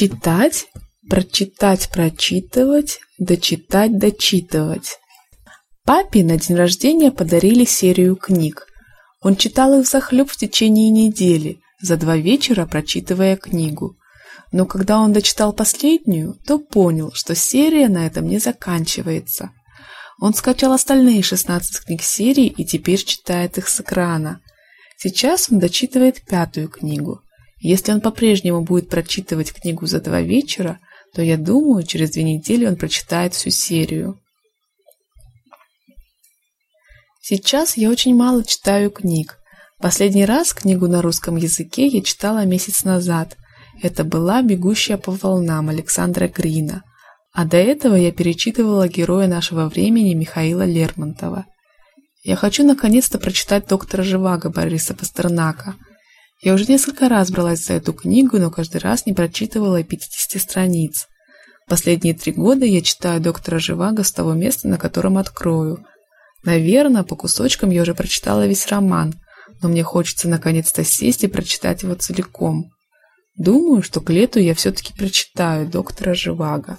Читать, прочитать, прочитывать, дочитать, дочитывать. Папе на день рождения подарили серию книг. Он читал их взахлеб в течение недели, за два вечера прочитывая книгу. Но когда он дочитал последнюю, то понял, что серия на этом не заканчивается. Он скачал остальные 16 книг серии и теперь читает их с экрана. Сейчас он дочитывает пятую книгу. Если он по-прежнему будет прочитывать книгу за два вечера, то, я думаю, через две недели он прочитает всю серию. Сейчас я очень мало читаю книг. Последний раз книгу на русском языке я читала месяц назад. Это была «Бегущая по волнам» Александра Грина. А до этого я перечитывала героя нашего времени Михаила Лермонтова. Я хочу наконец-то прочитать «Доктора Живаго» Бориса Пастернака. Я уже несколько раз бралась за эту книгу, но каждый раз не прочитывала и 50 страниц. Последние три года я читаю «Доктора Живаго» с того места, на котором открою. Наверное, по кусочкам я уже прочитала весь роман – но мне хочется наконец-то сесть и прочитать его целиком. Думаю, что к лету я все-таки прочитаю доктора Живаго.